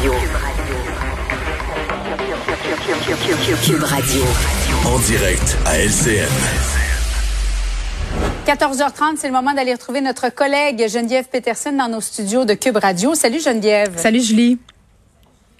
Radio. Cube Radio. En direct à LCN. 14h30, c'est le moment d'aller retrouver notre collègue Geneviève Peterson dans nos studios de Cube Radio. Salut Geneviève. Salut Julie.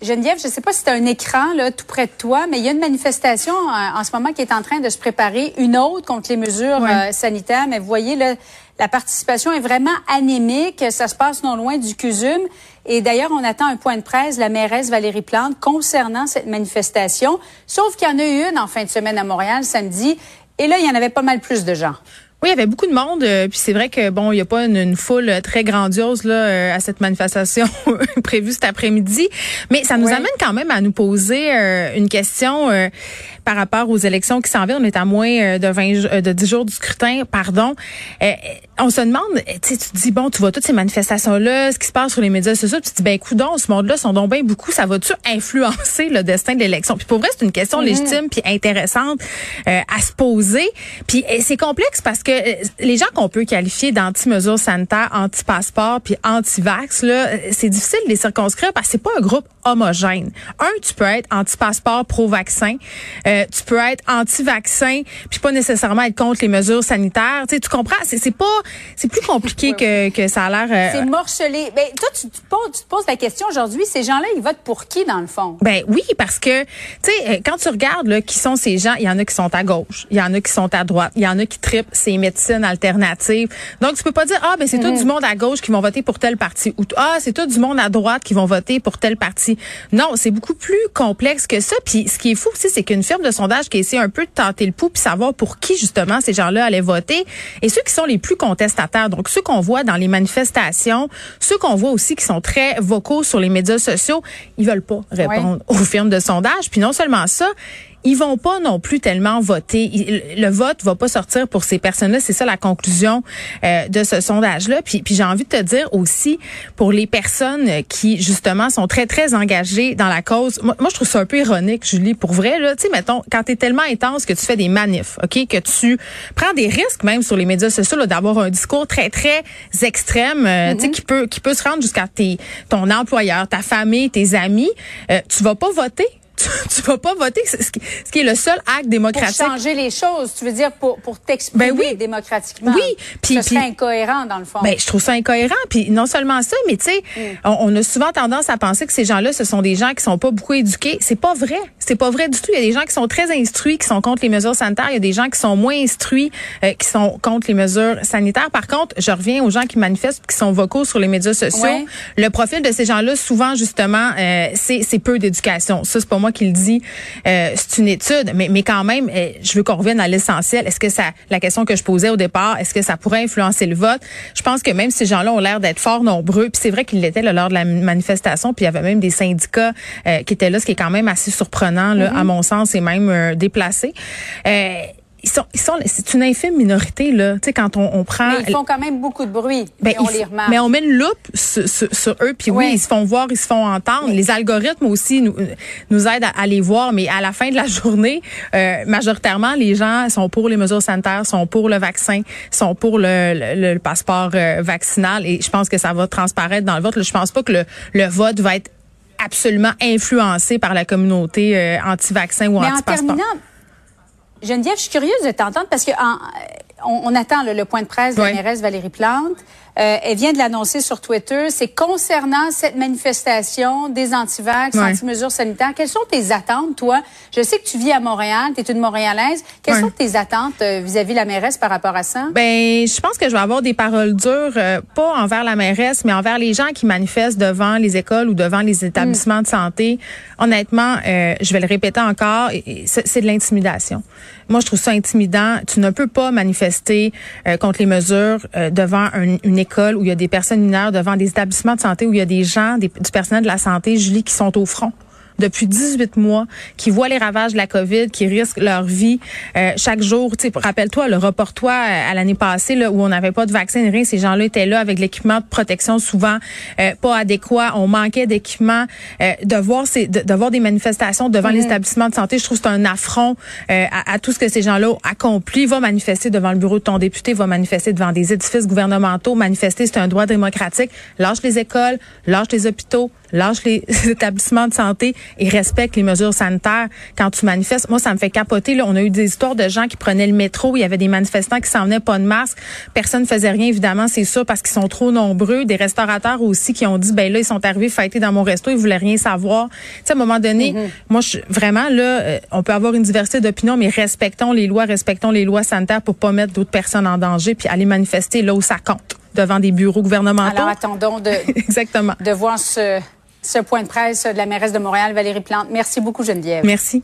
Geneviève, je ne sais pas si tu as un écran là, tout près de toi, mais il y a une manifestation euh, en ce moment qui est en train de se préparer, une autre contre les mesures euh, sanitaires. Mais vous voyez, là, la participation est vraiment anémique. Ça se passe non loin du CUSUM. Et d'ailleurs, on attend un point de presse de la mairesse Valérie Plante concernant cette manifestation. Sauf qu'il y en a eu une en fin de semaine à Montréal, samedi. Et là, il y en avait pas mal plus de gens. Oui, il y avait beaucoup de monde, euh, puis c'est vrai que bon, il n'y a pas une, une foule très grandiose là euh, à cette manifestation prévue cet après-midi, mais ça nous amène quand même à nous poser euh, une question par rapport aux élections qui s'en viennent. On est à moins de 20 jours- euh, de 10 jours du scrutin, pardon. On se demande, euh, tu te dis bon, tu vois toutes ces manifestations là, ce qui se passe sur les médias sociaux, puis tu te dis ben coudon, ce monde-là sont donc bien beaucoup, ça va-tu influencer le destin de l'élection? Puis pour vrai, c'est une question légitime puis intéressante euh, à se poser. Puis euh, c'est complexe parce que euh, les gens qu'on peut qualifier d'anti-mesures sanitaires, anti-passeport puis anti-vax, là, c'est difficile de les circonscrire parce que c'est pas un groupe homogène. Un, tu peux être anti-passeport, pro-vaccin. Euh, tu peux être anti-vaccin puis pas nécessairement être contre les mesures sanitaires. Tu sais, tu comprends? C'est pas, c'est plus compliqué que, que ça a l'air. euh, C'est morcelé. Ben, toi, tu te, poses, tu te poses la question aujourd'hui, ces gens-là, ils votent pour qui, dans le fond? Ben oui, parce que tu sais, euh, quand tu regardes là, qui sont ces gens, il y en a qui sont à gauche, il y en a qui sont à droite, il y en a qui tripent ces médecines alternatives. Donc tu peux pas dire ah ben c'est tout du monde à gauche qui vont voter pour tel parti ou ah c'est tout du monde à droite qui vont voter pour tel parti. Non, c'est beaucoup plus complexe que ça. Puis ce qui est fou aussi, c'est qu'une firme de sondage qui essaie un peu de tenter le pouls puis savoir pour qui justement ces gens-là allaient voter et ceux qui sont les plus contestataires. Donc ceux qu'on voit dans les manifestations, ceux qu'on voit aussi qui sont très vocaux sur les médias sociaux, ils veulent pas répondre aux firmes de sondage. Puis non seulement ça, ils vont pas non plus tellement voter. Le vote va pas sortir pour ces personnes-là. C'est ça la conclusion euh, de ce sondage-là. Puis, puis j'ai envie de te dire aussi pour les personnes qui justement sont très très engagées dans la cause. Moi, moi, je trouve ça un peu ironique, Julie. Pour vrai, tu sais, mettons, quand t'es tellement intense que tu fais des manifs, ok, que tu prends des risques même sur les médias sociaux d'avoir un discours très très extrême, euh, tu sais, qui peut qui peut se rendre jusqu'à tes ton employeur, ta famille, tes amis. Euh, tu vas pas voter? Tu, tu vas pas voter, c'est ce qui, ce qui est le seul acte Pour démocratique. changer les choses, tu veux dire pour, pour t'exprimer Ben oui. démocratiquement. Oui, puis- Ce serait puis- incohérent, dans le fond. Ben, je trouve ça incohérent. Puis non seulement ça, mais tu sais, on, on a souvent tendance à penser que ces gens-là, ce sont des gens qui sont pas beaucoup éduqués. C'est pas vrai. C'est pas vrai du tout. Il y a des gens qui sont très instruits, qui sont contre les mesures sanitaires. Il y a des gens qui sont moins instruits, euh, qui sont contre les mesures sanitaires. Par contre, je reviens aux gens qui manifestent, qui sont vocaux sur les médias sociaux. Ouais. Le profil de ces gens-là, souvent justement, euh, c'est c'est peu d'éducation. Ça, c'est pas moi qui le dis. Euh, c'est une étude, mais mais quand même, euh, je veux qu'on revienne à l'essentiel. Est-ce que ça, la question que je posais au départ, est-ce que ça pourrait influencer le vote? Je pense que même ces gens-là ont l'air d'être fort nombreux, puis c'est vrai qu'ils l'étaient là, lors de la manifestation, puis il y avait même des syndicats euh, qui étaient là, ce qui est quand même assez surprenant, là, à mon sens, et même euh, déplacé. Ils sont, ils sont, c'est une infime minorité là. Tu sais, quand on, on prend Mais ils font quand même beaucoup de bruit. ben, on les remarque. mais on met une loupe sur, sur- sur eux, puis oui, ils se font voir, ils se font entendre. Les algorithmes aussi nous, nous aident à, à les voir, mais à la fin de la journée, euh, majoritairement, les gens sont pour les mesures sanitaires, sont pour le vaccin, sont pour le, le- le passeport euh, vaccinal, et je pense que ça va transparaître dans le vote. Je pense pas que le, le vote va être absolument influencé par la communauté euh, anti-vaccin ou anti-passeport. Geneviève, je suis curieuse de t'entendre parce que en- on, on attend là, le point de presse de la mairesse Valérie Plante. Euh, elle vient de l'annoncer sur Twitter. C'est concernant cette manifestation des antivax, Ouais. anti-mesures sanitaires. Quelles sont tes attentes, toi? Je sais que tu vis à Montréal, tu es une Montréalaise. Quelles Ouais. sont tes attentes euh, vis-à-vis de la mairesse par rapport à ça? Ben, je pense que je vais avoir des paroles dures, euh, pas envers la mairesse, mais envers les gens qui manifestent devant les écoles ou devant les établissements de santé. Honnêtement, euh, je vais le répéter encore, c'est de l'intimidation. Moi, je trouve ça intimidant. Tu ne peux pas manifester euh, contre les mesures euh, devant un- une école où il y a des personnes mineures, devant des établissements de santé où il y a des gens, des- du personnel de la santé, Julie, qui sont au front. Depuis 18 mois, qui voient les ravages de la COVID, qui risquent leur vie euh, chaque jour. Rappelle-toi, le report-toi à l'année passée là, où on n'avait pas de vaccin, rien. Ces gens-là étaient là avec l'équipement de protection souvent pas adéquat. On manquait d'équipement. de voir ces, de, voir des manifestations devant mm-hmm. les établissements de santé, je trouve que c'est un affront à, à, tout ce que ces gens-là ont accompli. Va manifester devant le bureau de ton député, va manifester devant des édifices gouvernementaux. Manifester, c'est un droit démocratique. Lâche les écoles, lâche les hôpitaux, lâche les établissements de santé et respecte les mesures sanitaires quand tu manifestes. Moi, ça me fait capoter. Là, on a eu des histoires de gens qui prenaient le métro. Il y avait des manifestants qui s'en venaient pas de masque. Personne ne faisait rien, évidemment, c'est sûr, parce qu'ils sont trop nombreux. Des restaurateurs aussi qui ont dit, ben là, ils sont arrivés fêter dans mon resto, ils voulaient rien savoir. Tu sais, à un moment donné, mm-hmm. moi, je, vraiment, là, euh, on peut avoir une diversité d'opinions, mais respectons les lois, respectons les lois sanitaires pour pas mettre d'autres personnes en danger, puis aller manifester là où ça compte devant des bureaux gouvernementaux. Alors attendons de, Exactement. de voir ce, ce point de presse de la mairesse de Montréal, Valérie Plante. Merci beaucoup, Geneviève. Merci.